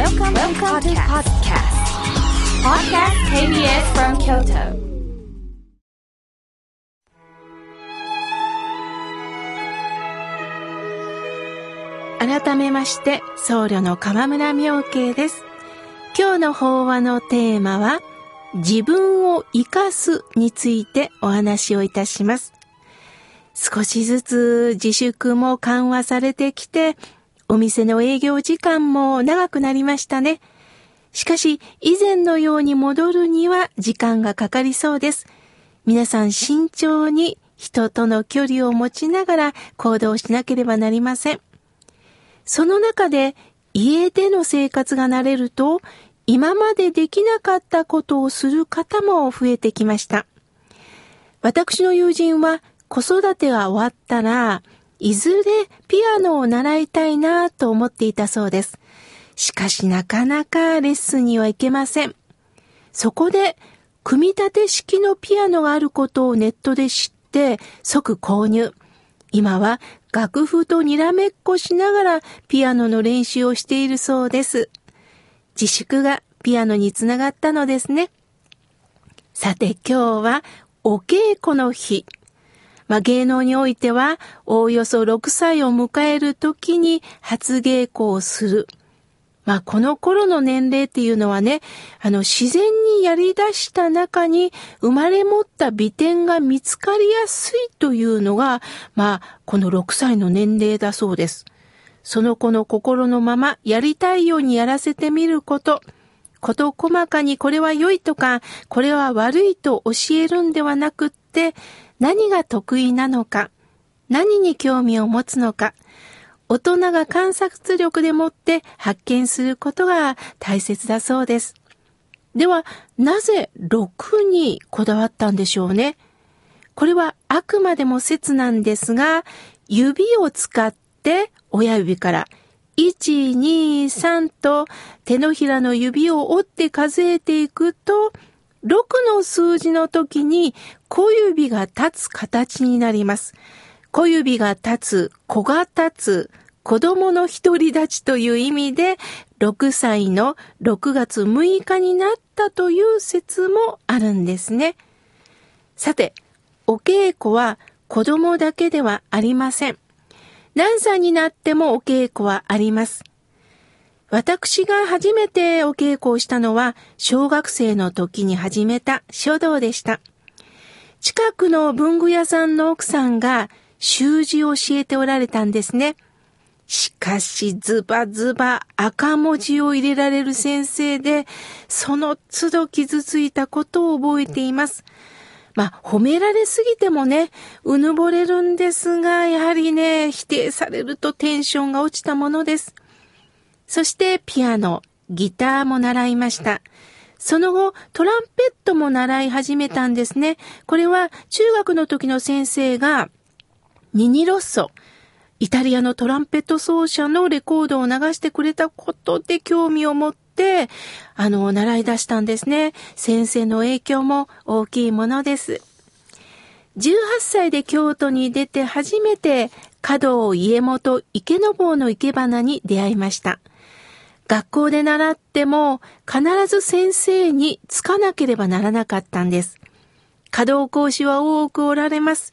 Welcome, Welcome to podcast. Podcast KBS from Kyoto. 改めまして、僧侶の河村明慶です。今日の法話のテーマは、自分を生かすについてお話をいたします。少しずつ自粛も緩和されてきて、お店の営業時間も長くなりましたね。しかし、以前のように戻るには時間がかかりそうです。皆さん慎重に人との距離を持ちながら行動しなければなりません。その中で家での生活が慣れると、今までできなかったことをする方も増えてきました。私の友人は子育てが終わったら、いずれピアノを習いたいなと思っていたそうです。しかしなかなかレッスンには行けません。そこで、組み立て式のピアノがあることをネットで知って即購入。今は楽譜とにらめっこしながらピアノの練習をしているそうです。自粛がピアノにつながったのですね。さて今日はお稽古の日。まあ、芸能においてはおおよそ6歳を迎える時に初稽古をする。まあ、この頃の年齢っていうのはね、あの、自然にやり出した中に生まれ持った美点が見つかりやすいというのが、まあ、この6歳の年齢だそうです。その子の心のままやりたいようにやらせてみること、こと細かにこれは良いとか、これは悪いと教えるんではなくって、何が得意なのか、何に興味を持つのか、大人が観察力でもって発見することが大切だそうです。では、なぜ6にこだわったんでしょうね？これはあくまでも説なんですが、指を使って親指から1、2、3と手のひらの指を折って数えていくと、6の数字の時に小指が立つ形になります。小指が立つ、子が立つ、子供の独り立ちという意味で、6歳の6月6日になったという説もあるんですね。さて、お稽古は子供だけではありません。何歳になってもお稽古はあります。私が初めてお稽古をしたのは小学生の時に始めた書道でした。近くの文具屋さんの奥さんが習字を教えておられたんですね。しかしズバズバ赤文字を入れられる先生で、その都度傷ついたことを覚えています。まあ、褒められすぎてもね、うぬぼれるんですが、やはりね、否定されるとテンションが落ちたものです。そしてピアノ、ギターも習いました。その後、トランペットも習い始めたんですね。これは中学の時の先生が、ニニロッソ、イタリアのトランペット奏者のレコードを流してくれたことで興味を持って、あの、習い出したんですね。先生の影響も大きいものです。18歳で京都に出て初めて、華道家元池坊の生け花に出会いました。学校で習っても必ず先生につかなければならなかったんです。華道講師は多くおられます。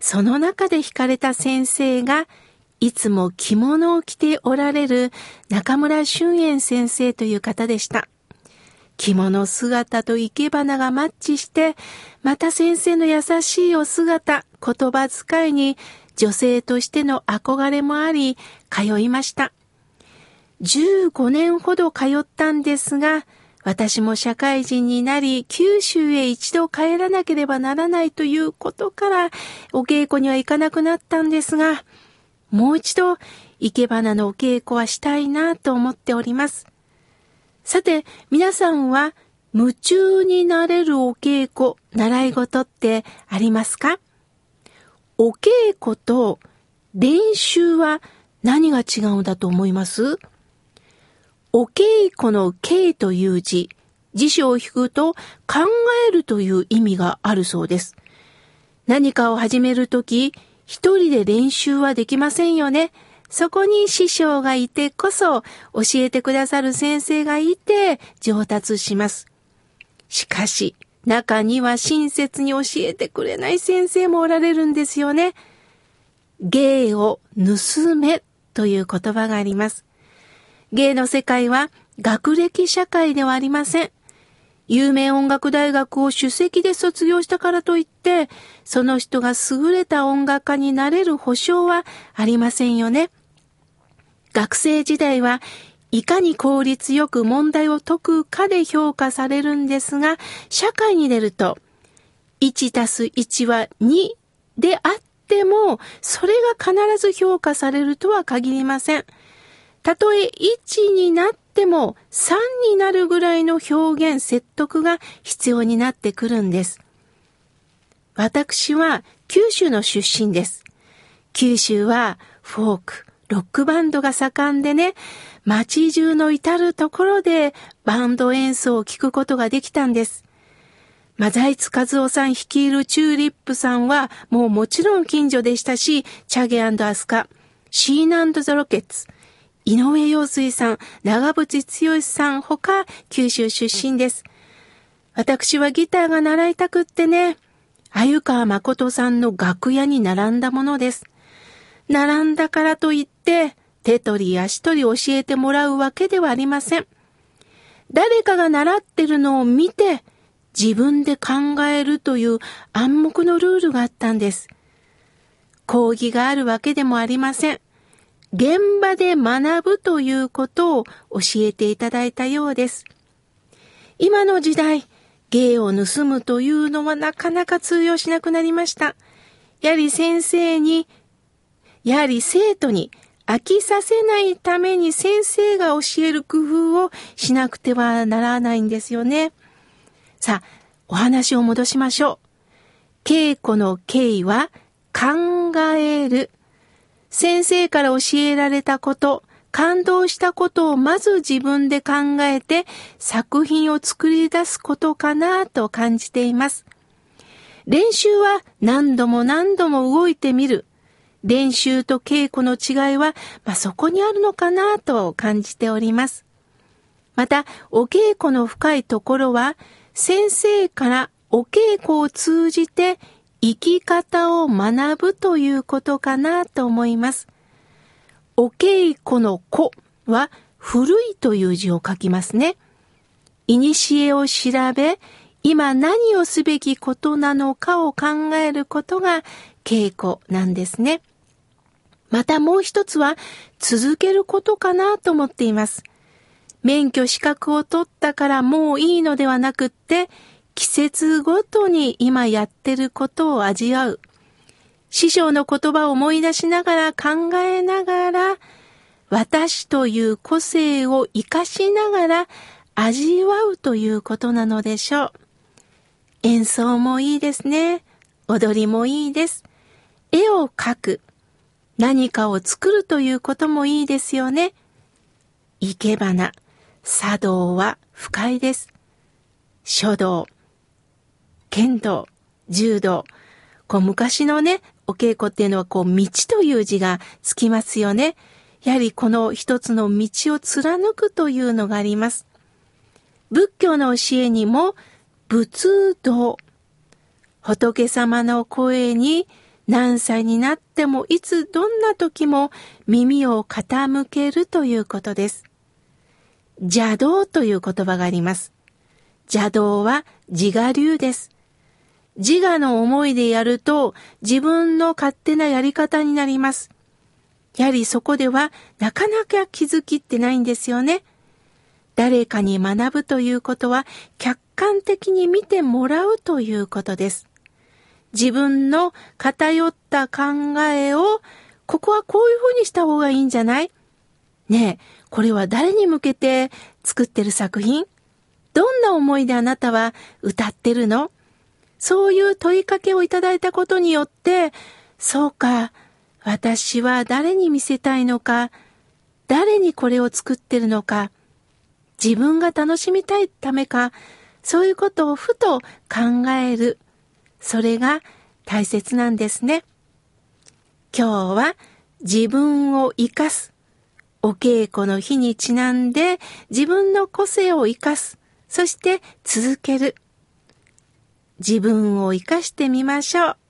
その中で惹かれた先生が、いつも着物を着ておられる中村俊彦先生という方でした。着物姿と生け花がマッチして、また先生の優しいお姿、言葉遣いに女性としての憧れもあり、通いました。15年ほど通ったんですが、私も社会人になり、九州へ一度帰らなければならないということから、お稽古には行かなくなったんですが、もう一度、生け花のお稽古はしたいなと思っております。さて、皆さんは、夢中になれるお稽古、習い事ってありますか？お稽古と練習は何が違うんだと思います？お稽古の稽という字、辞書を引くと考えるという意味があるそうです。何かを始めるとき、一人で練習はできませんよね。そこに師匠がいてこそ、教えてくださる先生がいて上達します。しかし、中には親切に教えてくれない先生もおられるんですよね。芸を盗めという言葉があります。芸の世界は学歴社会ではありません。有名音楽大学を首席で卒業したからといって、その人が優れた音楽家になれる保証はありませんよね。学生時代はいかに効率よく問題を解くかで評価されるんですが、社会に出ると、1たす1は2であっても、それが必ず評価されるとは限りません。たとえ1になっても3になるぐらいの表現、説得が必要になってくるんです。私は九州の出身です。九州はフォーク、ロックバンドが盛んでね、街中の至るところでバンド演奏を聴くことができたんです。マザイツ和夫さん率いるチューリップさんはもうもちろん近所でしたし、チャゲアスカ、シーナザ・ロケッツ、井上陽水さん、長渕剛さんほか九州出身です。私はギターが習いたくってね、鮎川誠さんの楽屋に並んだものです。並んだからといって、手取り足取り教えてもらうわけではありません。誰かが習ってるのを見て、自分で考えるという暗黙のルールがあったんです。講義があるわけでもありません。現場で学ぶということを教えていただいたようです。今の時代、芸を盗むというのはなかなか通用しなくなりました。やはり先生に、やはり生徒に飽きさせないために先生が教える工夫をしなくてはならないんですよね。さあ、お話を戻しましょう。稽古の経緯は考える。先生から教えられたこと、感動したことをまず自分で考えて作品を作り出すことかなと感じています。練習は何度も何度も動いてみる。練習と稽古の違いは、まあ、そこにあるのかなと感じております。また、お稽古の深いところは、先生からお稽古を通じて生き方を学ぶということかなと思います。お稽古の子は古いという字を書きますね。いにしえを調べ、今何をすべきことなのかを考えることが稽古なんですね。またもう一つは続けることかなと思っています。免許資格を取ったからもういいのではなくって、季節ごとに今やってることを味わう。師匠の言葉を思い出しながら考えながら、私という個性を活かしながら味わうということなのでしょう。演奏もいいですね。踊りもいいです。絵を描く。何かを作るということもいいですよね。生け花、茶道は不快です。書道、剣道、柔道、こう昔のね、お稽古っていうのはこう道という字がつきますよね。やはりこの一つの道を貫くというのがあります。仏教の教えにも仏道、仏様の声に何歳になってもいつどんな時も耳を傾けるということです。邪道という言葉があります。邪道は自我流です。自我の思いでやると自分の勝手なやり方になります。やはりそこではなかなか気づきってないんですよね。誰かに学ぶということは客観的に見てもらうということです。自分の偏った考えを、ここはこういうふうにした方がいいんじゃない？ねえ、これは誰に向けて作ってる作品？どんな思いであなたは歌ってるの？そういう問いかけをいただいたことによって、そうか、私は誰に見せたいのか、誰にこれを作ってるのか、自分が楽しみたいためか、そういうことをふと考える。それが大切なんですね。今日は自分を生かす。お稽古の日にちなんで自分の個性を生かす。そして続ける。自分を生かしてみましょう。